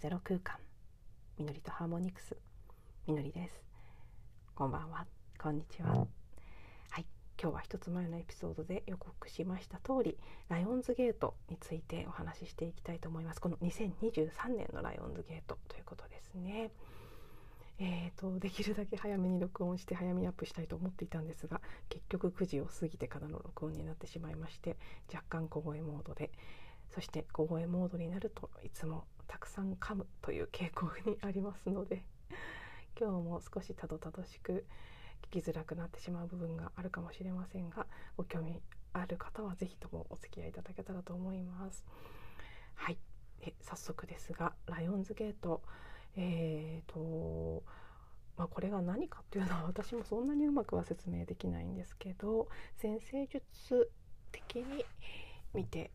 ゼロ空間。みのりとハーモニクス。みのりです。こんばんは。こんにちは。はい。今日は一つ前のエピソードで予告しました通りライオンズゲートについてお話ししていきたいと思います。この2023年のライオンズゲートということですね。えーと、できるだけ早めに録音して早めにアップしたいと思っていたんですが結局9時を過ぎてからの録音になってしまいまして若干小声モードでそして小声モードになるといつもたくさん噛むという傾向にありますので 今日も少したどたどしく聞きづらくなってしまう部分があるかもしれませんがご興味ある方は是非ともお付き合いいただけたらと思います。はいえ早速ですがライオンズゲートえーとまあ、これが何かっていうのは私もそんなにうまくは説明できないんですけど先生術的に見て、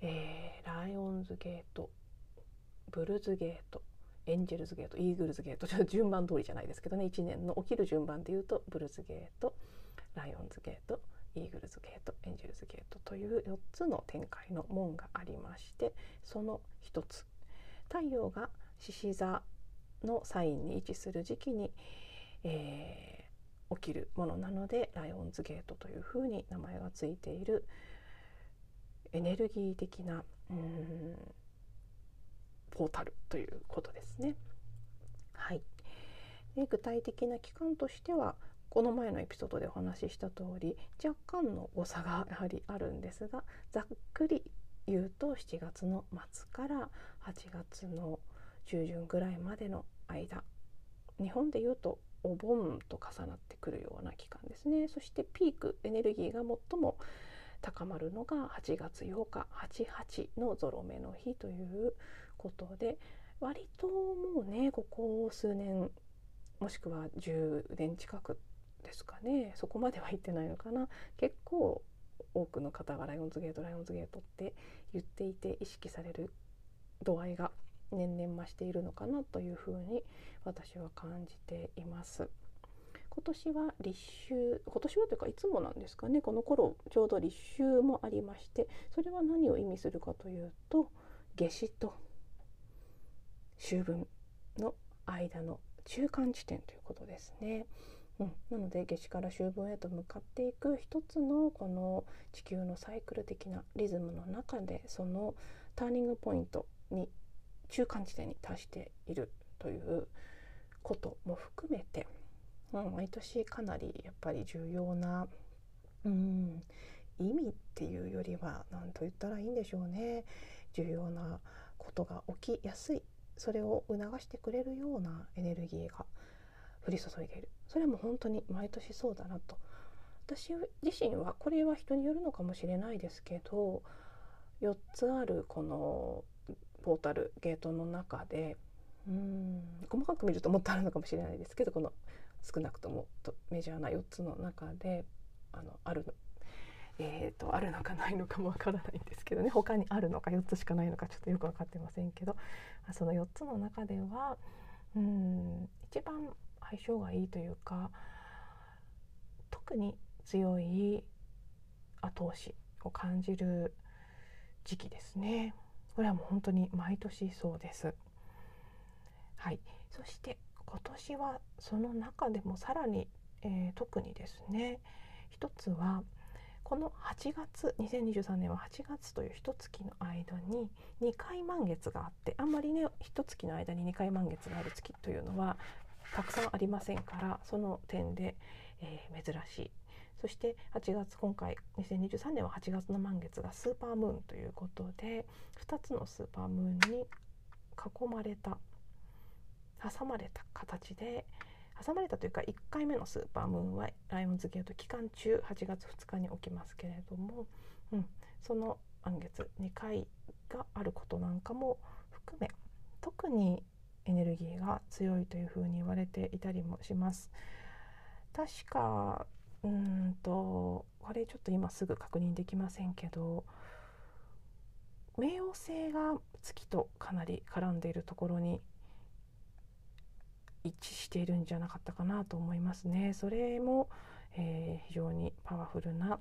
えー、ライオンズゲートブルズゲートエンジェルズゲートイーグルズゲートちょっと順番通りじゃないですけどね。1年の起きる順番でいうとブルズゲートライオンズゲートイーグルズゲートエンジェルズゲートという4つの展開の門がありましてその1つ。太陽が獅子座のサインに位置する時期に、えー、起きるものなのでライオンズゲートというふうに名前がついている。エネルギー的なうんポータルということですね。はい、で具体的な期間としてはこの前のエピソードでお話しした通り若干の誤差がやはりあるんですがざっくり言うと7月の末から8月の中旬ぐらいまでの間日本でいうとお盆と重なってくるような期間ですねそしてピークエネルギーが最も高まるのが8月8日88のゾロ目の日ということで割ともうねここ数年もしくは10年近くですかねそこまでは言ってないのかな結構多くの方がライオンズゲートライオンズゲートって言っていて意識される度合いが年々増しているのかなというふうに私は感じています。今年は立秋今年はというかいつもなんですかねこの頃ちょうど立秋もありましてそれは何を意味するかというと夏至と秋分の間の中間地点ということですね。うん、なので夏至から秋分へと向かっていく一つのこの地球のサイクル的なリズムの中でそのターニングポイントに中間地点に達しているということも含めて、うん、毎年かなりやっぱり重要な、うん、意味っていうよりは何と言ったらいいんでしょうね重要なことが起きやすいそれを促してくれるようなエネルギーが降り注いでいる。それはもう本当に毎年そうだなと。私自身はこれは人によるのかもしれないですけど4つあるこのポータルゲートの中でうん細かく見るともっとあるのかもしれないですけどこの少なくともメジャーな4つの中であのあるえーと、あるのかないのかもわからないんですけどね他にあるのか4つしかないのかちょっとよく分かってませんけどその4つの中ではうん一番相性がいいというか特に強い後押しを感じる時期ですね。これはもう本当に毎年そうです。はい、そして今年はその中でもさらに、えー、特にですね一つはこの8月2023年は8月という一月の間に2回満月があってあんまりね一月の間に2回満月がある月というのはたくさんありませんからその点で、えー、珍しい。そして8月今回2023年は8月の満月がスーパームーンということで2つのスーパームーンに囲まれた挟まれた形で挟まれたというか1回目のスーパームーンはライオンズゲート期間中8月2日に起きますけれども、うん、その満月2回があることなんかも含め特にエネルギーが強いというふうに言われていたりもします。確かうんとこれちょっと今すぐ確認できませんけど冥王星が月とかなり絡んでいるところに一致しているんじゃなかったかなと思いますね。それも、えー、非常にパワフルな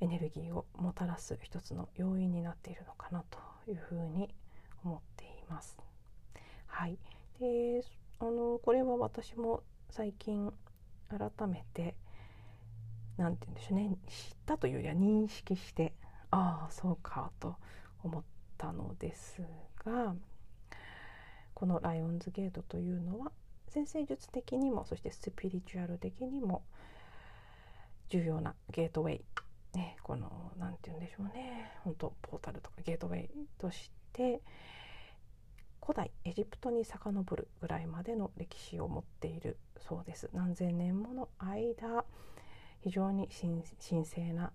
エネルギーをもたらす一つの要因になっているのかなというふうに思っています。はい、であのこれは私も最近改めて何て言うんでしょうね知ったというよりは認識してああそうかと思ったのですがこのライオンズゲートというのは先生術的にもそしてスピリチュアル的にも重要なゲートウェイ、ね、この何て言うんでしょうね。本当ポータルとかゲートウェイとして古代エジプトに遡るぐらいまでの歴史を持っているそうです。何千年もの間非常に神聖な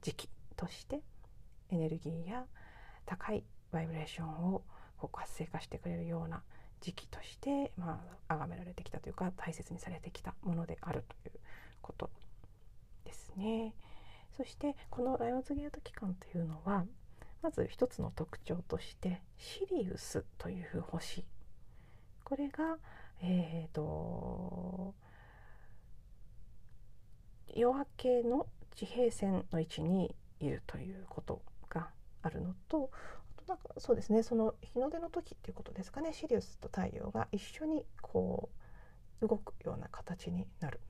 時期としてエネルギーや高いバイブレーションをこう活性化してくれるような時期として、まあ崇められてきたというか大切にされてきたものであるということですね。そしてこのライオンズゲート期間というのはまず一つの特徴としてシリウスという星これが、えーと、夜明けの地平線の位置にいるということがあるのとあとなんかそうですねその日の出の時っていうことですかねシリウスと太陽が一緒にこう動くような形になる。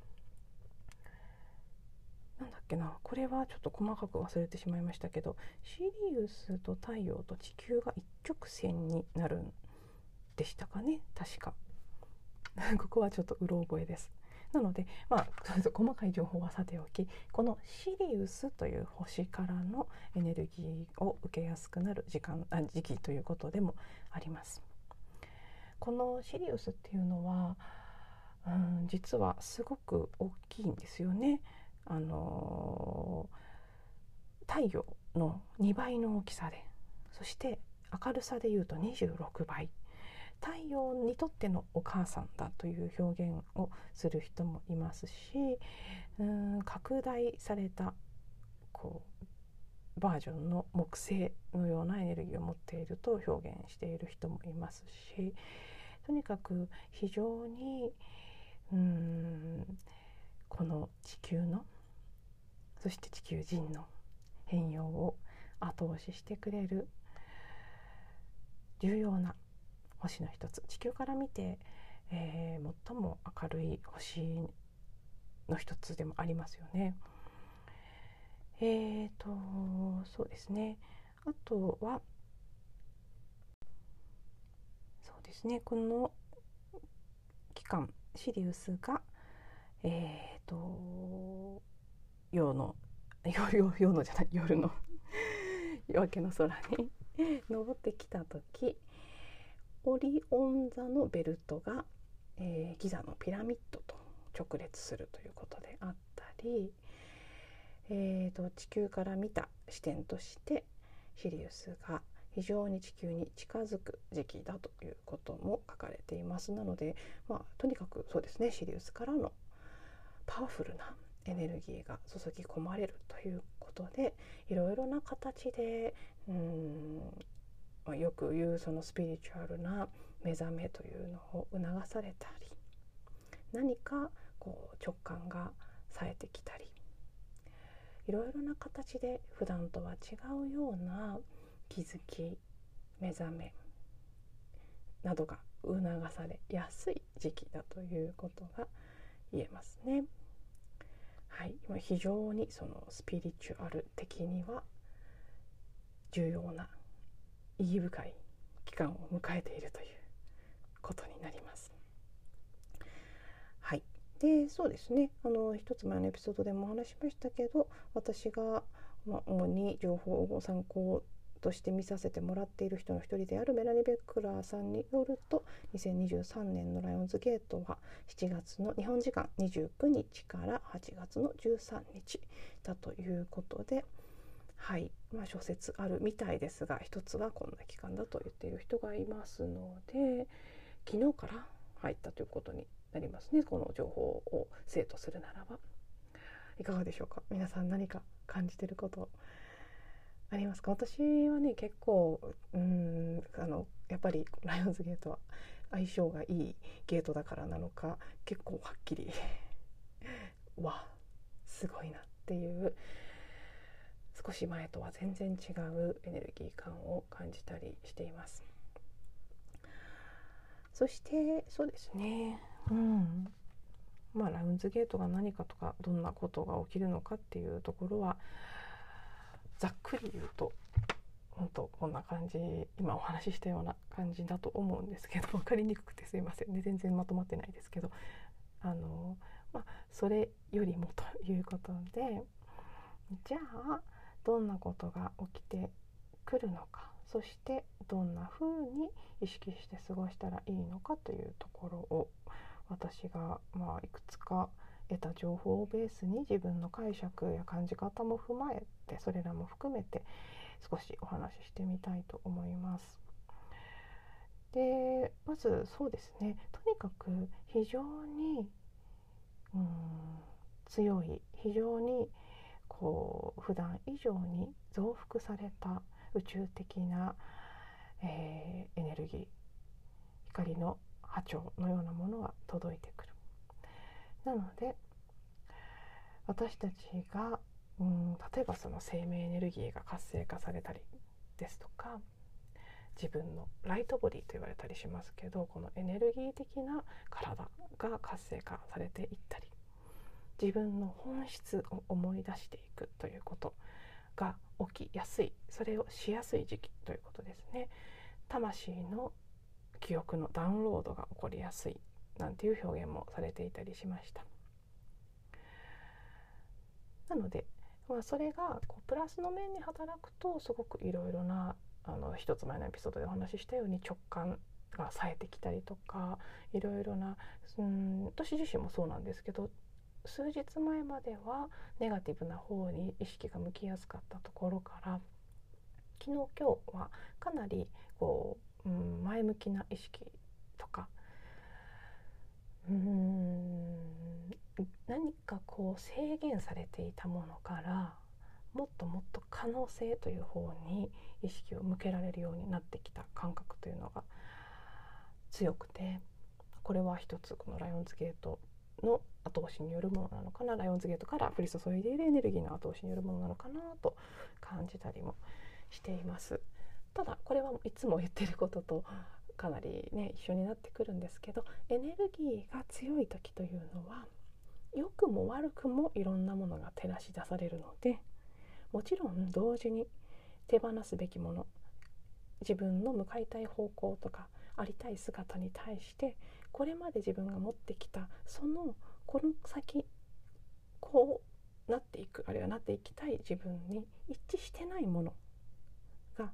なんだっけなこれはちょっと細かく忘れてしまいましたけどシリウスと太陽と地球が一直線になるんでしたかね確か。ここはちょっとうろ覚えです。なのでまあ 細かい情報はさておきこのシリウスという星からのエネルギーを受けやすくなる時間あ時期ということでもあります。このシリウスっていうのは、うん、実はすごく大きいんですよね。あの太陽の2倍の大きさでそして明るさでいうと26倍。太陽にとってのお母さんだという表現をする人もいますしうん拡大されたこうバージョンの木星のようなエネルギーを持っていると表現している人もいますしとにかく非常にうんこの地球のそして地球人の変容を後押ししてくれる重要な星の一つ。地球から見て、えー、最も明るい星の一つでもありますよね。えーとそうですね。あとはそうですね。この期間シリウスがえーと夜の 夜夜のじゃない夜の夜明けの空に 登ってきた時オリオン座のベルトが、えー、ギザのピラミッドと直列するということであったり、えーと、地球から見た視点としてシリウスが非常に地球に近づく時期だということも書かれています。なので、まあ、とにかくそうですねシリウスからのパワフルなエネルギーが注ぎ込まれるということでいろいろな形でうんまあ、よく言うそのスピリチュアルな目覚めというのを促されたり何かこう直感が冴えてきたりいろいろな形で普段とは違うような気づき目覚めなどが促されやすい時期だということが言えますね。はい、非常にそのスピリチュアル的には重要な意義深い期間を迎えているということになります。はい、でそうですねあの一つ前のエピソードでもお話しましたけど私が、ま、主に情報を参考として見させてもらっている人の一人であるメラニ・ベックラーさんによると2023年のライオンズゲートは7月の日本時間29日から8月の13日だということで。はい、まあ、諸説あるみたいですが一つはこんな期間だと言っている人がいますので昨日から入ったということになりますねこの情報を生徒するならば。いかがでしょうか？皆さん何か感じてることありますか？私はね結構うんあのやっぱりライオンズゲートは相性がいいゲートだからなのか結構はっきり わすごいなっていう少し前とは全然違うエネルギー感を感じたりしています。そしてそうですね。うん。まあラウンズゲートが何かとかどんなことが起きるのかっていうところはざっくり言うと本当こんな感じ今お話ししたような感じだと思うんですけど 分かりにくくてすいません。ね全然まとまってないですけど。あのまあそれよりもということでじゃあどんなことが起きてくるのかそしてどんな風に意識して過ごしたらいいのかというところを私がまあいくつか得た情報をベースに自分の解釈や感じ方も踏まえてそれらも含めて少しお話ししてみたいと思います。でまずそうですねとにかく非常にうん強い非常にこう普段以上に増幅された宇宙的な、えー、エネルギー光の波長のようなものが届いてくる。なので私たちがうん例えばその生命エネルギーが活性化されたりですとか自分のライトボディと言われたりしますけどこのエネルギー的な体が活性化されていったり自分の本質を思い出していくということが起きやすいそれをしやすい時期ということですね。魂の記憶のダウンロードが起こりやすいなんていう表現もされていたりしました。なので、まあ、それがこうプラスの面に働くとすごくいろいろなあの一つ前のエピソードでお話ししたように直感が冴えてきたりとかいろいろなうん私自身もそうなんですけど数日前まではネガティブな方に意識が向きやすかったところから昨日今日はかなりこう、うん、前向きな意識とかうん何かこう制限されていたものからもっともっと可能性という方に意識を向けられるようになってきた感覚というのが強くてこれは一つこのライオンズゲートの後押しによるものなのかなライオンズゲートから降り注いでいるエネルギーの後押しによるものなのかなと感じたりもしています。ただこれはいつも言ってることとかなりね一緒になってくるんですけどエネルギーが強い時というのは良くも悪くもいろんなものが照らし出されるのでもちろん同時に手放すべきもの自分の向かいたい方向とかありたい姿に対してこれまで自分が持ってきたそのこの先こうなっていくあるいはなっていきたい自分に一致してないものが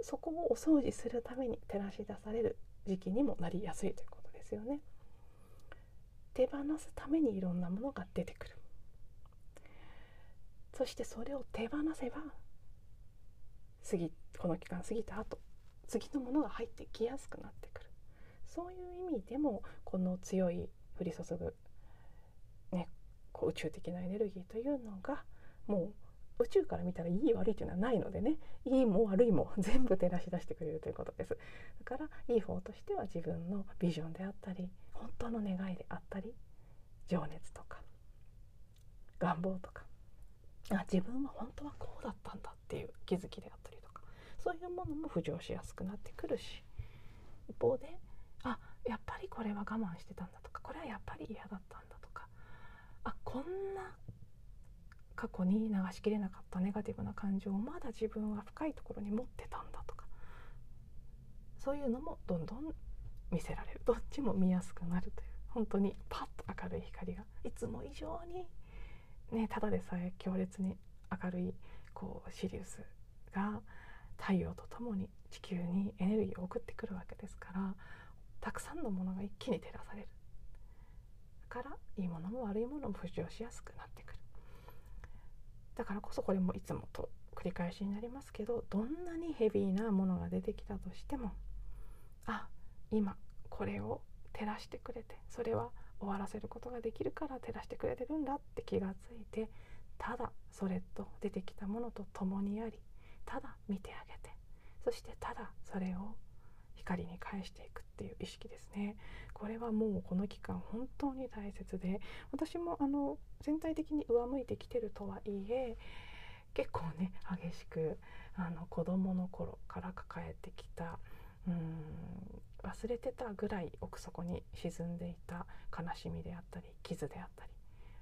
そこをお掃除するために照らし出される時期にもなりやすいということですよね。手放すためにいろんなものが出てくるそしてそれを手放せば過ぎこの期間過ぎた後次のものが入ってきやすくなってくるそういう意味でもこの強い降り注ぐ、ね、こう宇宙的なエネルギーというのがもう宇宙から見たらいい悪いというのはないのでねいいも悪いも全部照らし出してくれるということです。だからいい方としては自分のビジョンであったり本当の願いであったり情熱とか願望とかあ自分は本当はこうだったんだっていう気づきであったりとかそういうものも浮上しやすくなってくるし一方でこれは我慢してたんだとかこれはやっぱり嫌だったんだとか。あこんな過去に流しきれなかったネガティブな感情をまだ自分は深いところに持ってたんだとか。そういうのもどんどん見せられる。どっちも見やすくなるという。本当にパッと明るい光が。いつも以上にねただでさえ強烈に明るいこうシリウスが太陽とともに地球にエネルギーを送ってくるわけですからたくさんのものが一気に照らされる。だからいいものも悪いものも浮上しやすくなってくる。だからこそこれもいつもと繰り返しになりますけどどんなにヘビーなものが出てきたとしてもあ今これを照らしてくれてそれは終わらせることができるから照らしてくれてるんだって気がついてただそれと出てきたものと共にありただ見てあげてそしてただそれを光に返していくっていう意識ですね。これはもうこの期間本当に大切で私もあの全体的に上向いてきてるとはいえ結構ね激しくあの子どもの頃から抱えてきたうん忘れてたぐらい奥底に沈んでいた悲しみであったり傷であったり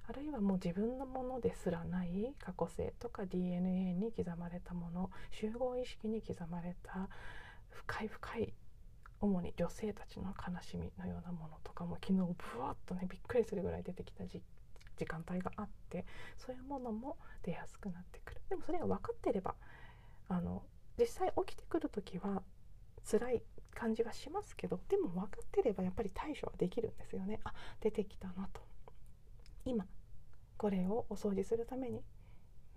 あるいはもう自分のものですらない過去性とか DNA に刻まれたもの集合意識に刻まれた深い深い主に女性たちの悲しみのようなものとかも昨日ブワッとねびっくりするぐらい出てきた時間帯があってそういうものも出やすくなってくる。でもそれが分かってればあの実際起きてくる時は辛い感じはしますけどでも分かってればやっぱり対処はできるんですよね。あ出てきたなと。今これをお掃除するために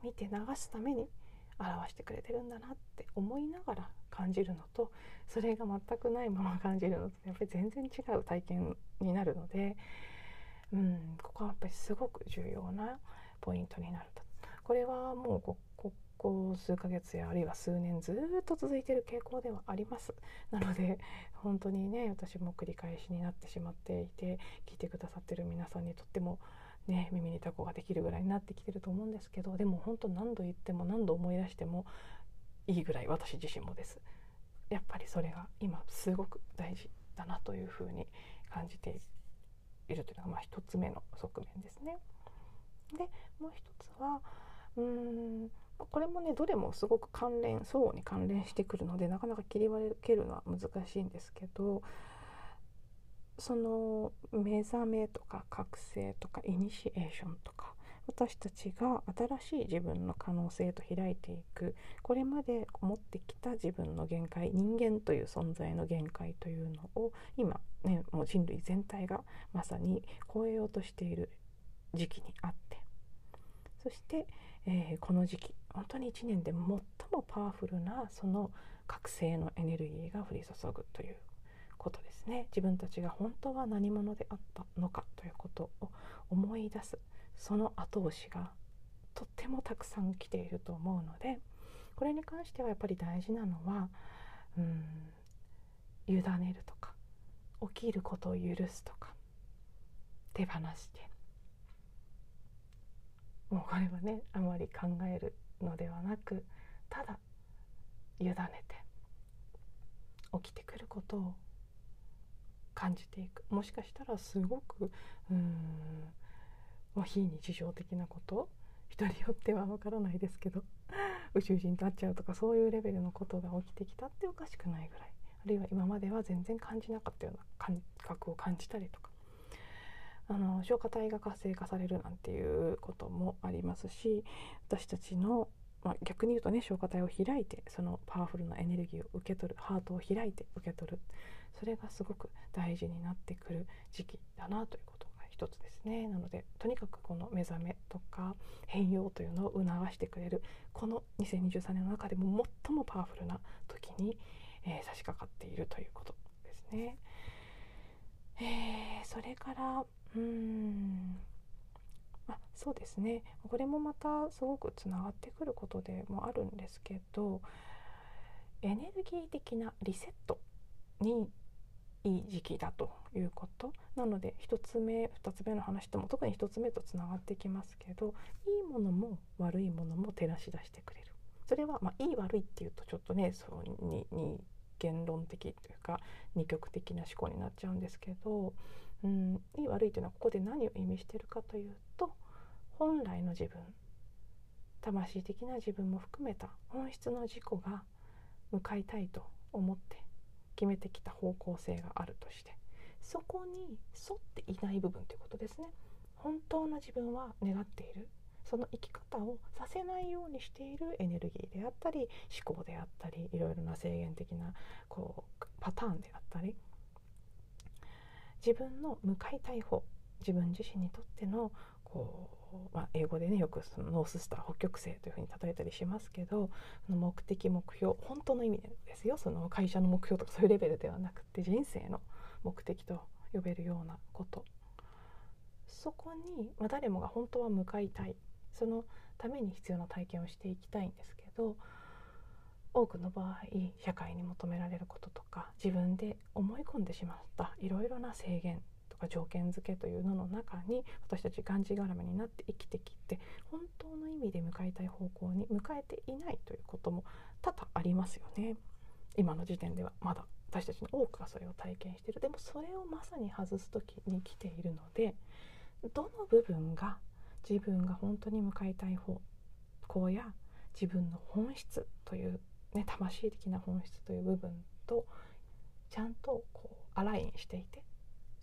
見て流すために表してくれてるんだなって思いながら感じるのとそれが全くないまま感じるのとやっぱり全然違う体験になるので、うん、ここはやっぱりすごく重要なポイントになると。これはもうここ数ヶ月やあるいは数年ずっと続いてる傾向ではありますなので本当にね私も繰り返しになってしまっていて聞いてくださってる皆さんにとってもね耳にタコができるぐらいになってきてると思うんですけどでも本当何度言っても何度思い出してもいいぐらい私自身もですやっぱりそれが今すごく大事だなというふうに感じているというのがまあ一つ目の側面ですね。でもう一つはうーんこれもねどれもすごく関連相互に関連してくるのでなかなか切り分けるのは難しいんですけどその目覚めとか覚醒とかイニシエーションとか私たちが新しい自分の可能性と開いていく。これまで持ってきた自分の限界人間という存在の限界というのを今ねもう人類全体がまさに超えようとしている時期にあって。そして、えー、この時期本当に1年で最もパワフルなその覚醒のエネルギーが降り注ぐということですね。自分たちが本当は何者であったのかということを思い出す。その後押しがとってもたくさん来ていると思うのでこれに関してはやっぱり大事なのはうん委ねるとか起きることを許すとか手放してもうこれはねあまり考えるのではなくただ委ねて起きてくることを感じていく。もしかしたらすごくうーん非日常的なこと？人によってはわからないですけど 宇宙人と会っちゃうとかそういうレベルのことが起きてきたっておかしくないぐらい。あるいは今までは全然感じなかったような感覚を感じたりとか。あの消化体が活性化されるなんていうこともありますし私たちの、まあ、逆に言うとね消化体を開いてそのパワフルなエネルギーを受け取るハートを開いて受け取る。それがすごく大事になってくる時期だなということが一つですね。なのでとにかくこの目覚めとか変容というのを促してくれるこの2023年の中でも最もパワフルな時に、えー、差し掛かっているということですね。えー、それからうーん。あそうですね。これもまたすごくつながってくることでもあるんですけどエネルギー的なリセットにいい時期だということ。なので1つ目2つ目の話とも特に1つ目とつながってきますけどいいものも悪いものも照らし出してくれる。それは、まあ、いい悪いっていうとちょっとねそうにに言論的というか二極的な思考になっちゃうんですけどうん、いい悪いというのはここで何を意味してるかというと本来の自分魂的な自分も含めた本質の自己が向かいたいと思って決めてきた方向性があるとしてそこに沿っていない部分ということですね。本当の自分は願っている。その生き方をさせないようにしているエネルギーであったり思考であったりいろいろな制限的なこうパターンであったり自分の向かいたい方自分自身にとってのこう、まあ、英語でねよくそのノーススター北極星というふうに例えたりしますけど目的目標本当の意味ですよ。その会社の目標とかそういうレベルではなくて人生の目的と呼べるようなこと。そこに、まあ、誰もが本当は向かいたい。そのために必要な体験をしていきたいんですけど多くの場合社会に求められることとか自分で思い込んでしまったいろいろな制限か条件付けというのの中に私たちがんじがらめになって生きてきて本当の意味で向かいたい方向に向かえていないということも多々ありますよね。今の時点ではまだ私たちの多くがそれを体験しているでもそれをまさに外す時に来ているのでどの部分が自分が本当に向かいたい方向や自分の本質という、ね、魂的な本質という部分とちゃんとこうアラインしていて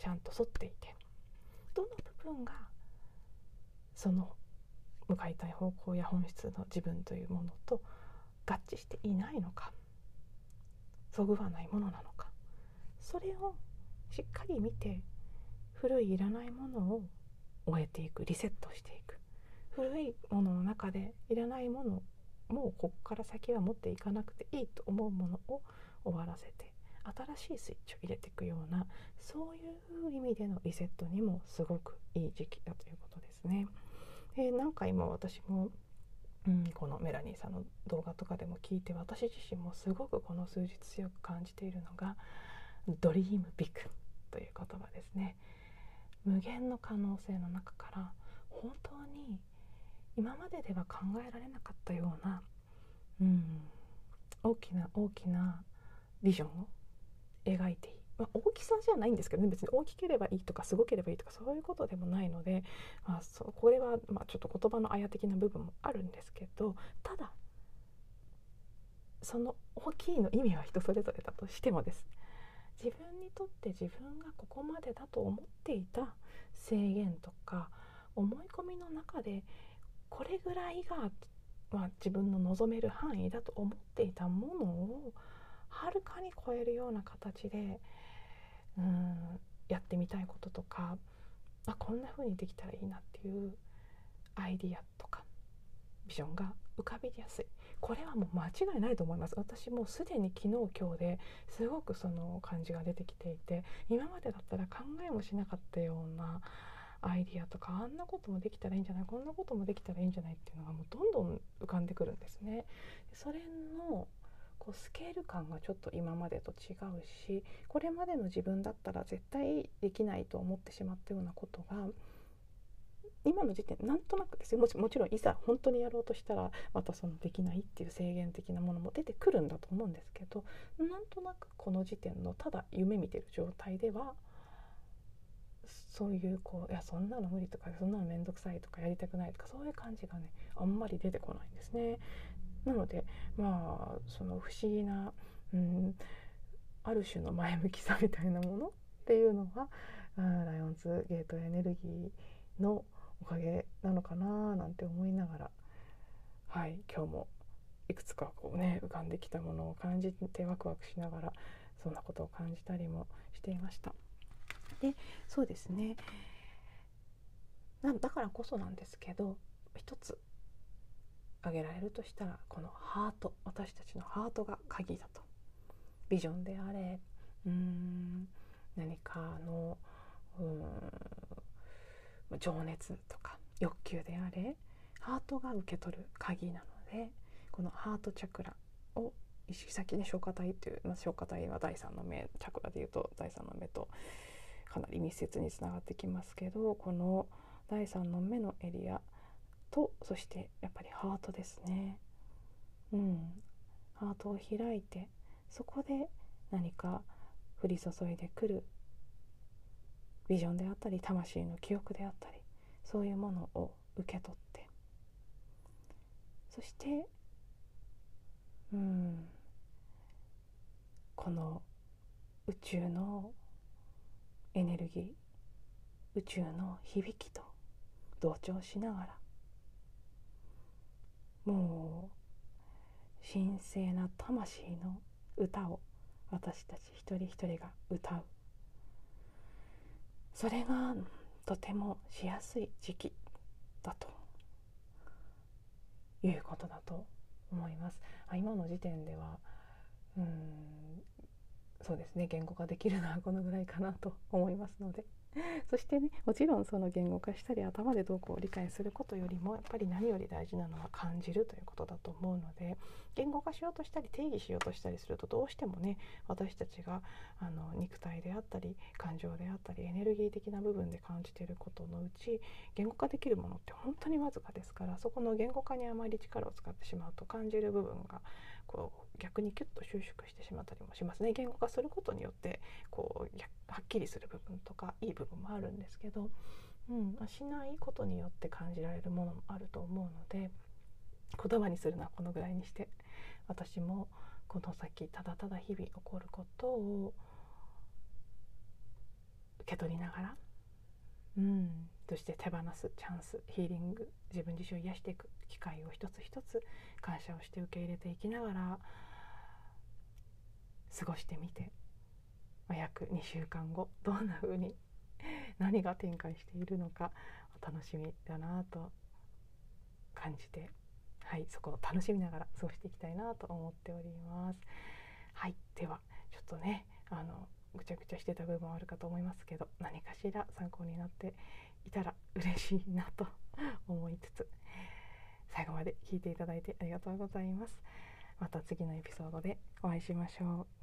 ちゃんと沿っていて。どの部分がその向かいたい方向や本質の自分というものと合致していないのかそぐわないものなのかそれをしっかり見て古いいらないものを終えていくリセットしていく。古いものの中でいらないものもうここから先は持っていかなくていいと思うものを終わらせて新しいスイッチを入れていくようなそういう意味でのリセットにもすごくいい時期だということですね。で何回も私もうん、このメラニーさんの動画とかでも聞いて私自身もすごくこの数日強く感じているのが「ドリームビッグ」という言葉ですね。無限の可能性の中から本当に今まででは考えられなかったような、うん、大きな大きなビジョンを描いていい。まあ、大きさじゃないんですけどね。別に大きければいいとかすごければいいとかそういうことでもないので、まあ、そこれはまあちょっと言葉のあや的な部分もあるんですけどただその大きいの意味は人それぞれだとしてもです。自分にとって自分がここまでだと思っていた制限とか思い込みの中でこれぐらいが、まあ、自分の望める範囲だと思っていたものをはるかに超えるような形でうんやってみたいこととかあこんな風にできたらいいなっていうアイディアとかビジョンが浮かびやすいこれはもう間違いないと思います私もうすでに昨日今日ですごくその感じが出てきていて今までだったら考えもしなかったようなアイディアとかあんなこともできたらいいんじゃないこんなこともできたらいいんじゃないっていうのがもうどんどん浮かんでくるんですね。それのこうスケール感がちょっと今までと違うしこれまでの自分だったら絶対できないと思ってしまったようなことが今の時点なんとなくですよもちもちろんいざ本当にやろうとしたらまたそのできないっていう制限的なものも出てくるんだと思うんですけどなんとなくこの時点のただ夢見てる状態ではそういうこういやそんなの無理とかそんなの面倒くさいとかやりたくないとかそういう感じがねあんまり出てこないんですね。なのでまあその不思議な、うん、ある種の前向きさみたいなものっていうのは、うん、ライオンズゲートエネルギーのおかげなのかななんて思いながらはい今日もいくつかこうね浮かんできたものを感じてワクワクしながらそんなことを感じたりもしていました。でそうですねだからこそなんですけど一つ挙げられるとしたらこのハート私たちのハートが鍵だと。ビジョンであれうん何かのうん情熱とか欲求であれハートが受け取る鍵なのでこのハートチャクラを意識先に消化体っていう、まあ、消化体は第三の目チャクラでいうと第三の目とかなり密接につながってきますけどこの第三の目のエリアとそしてやっぱりハートですね。うん。ハートを開いてそこで何か降り注いでくるビジョンであったり魂の記憶であったりそういうものを受け取って。そしてうん。この宇宙のエネルギー宇宙の響きと同調しながらもう神聖な魂の歌を私たち一人一人が歌うそれがとてもしやすい時期だということだと思います。あ今の時点ではうんそうですね言語化できるのはこのぐらいかなと思いますので。そしてねもちろんその言語化したり頭でどうこう理解することよりもやっぱり何より大事なのは感じるということだと思うので言語化しようとしたり定義しようとしたりするとどうしてもね私たちがあの肉体であったり感情であったりエネルギー的な部分で感じていることのうち言語化できるものって本当にわずかですからそこの言語化にあまり力を使ってしまうと感じる部分がこう逆にキュッと収縮してしまったりもしますね。言語化することによってこうはっきりする部分とかいい部分もあるんですけど、うん、しないことによって感じられるものもあると思うので言葉にするのはこのぐらいにして私もこの先ただただ日々起こることを受け取りながら、うん、として手放すチャンスヒーリング自分自身を癒していく機会を一つ一つ感謝をして受け入れていきながら過ごしてみて、ま、約2週間後どんな風に 何が展開しているのかお楽しみだなと感じてはいそこを楽しみながら過ごしていきたいなと思っております。はいではちょっとねあのぐちゃぐちゃしてた部分はあるかと思いますけど何かしら参考になっていたら嬉しいなと思いつつ最後まで聞いていただいてありがとうございます。また次のエピソードでお会いしましょう。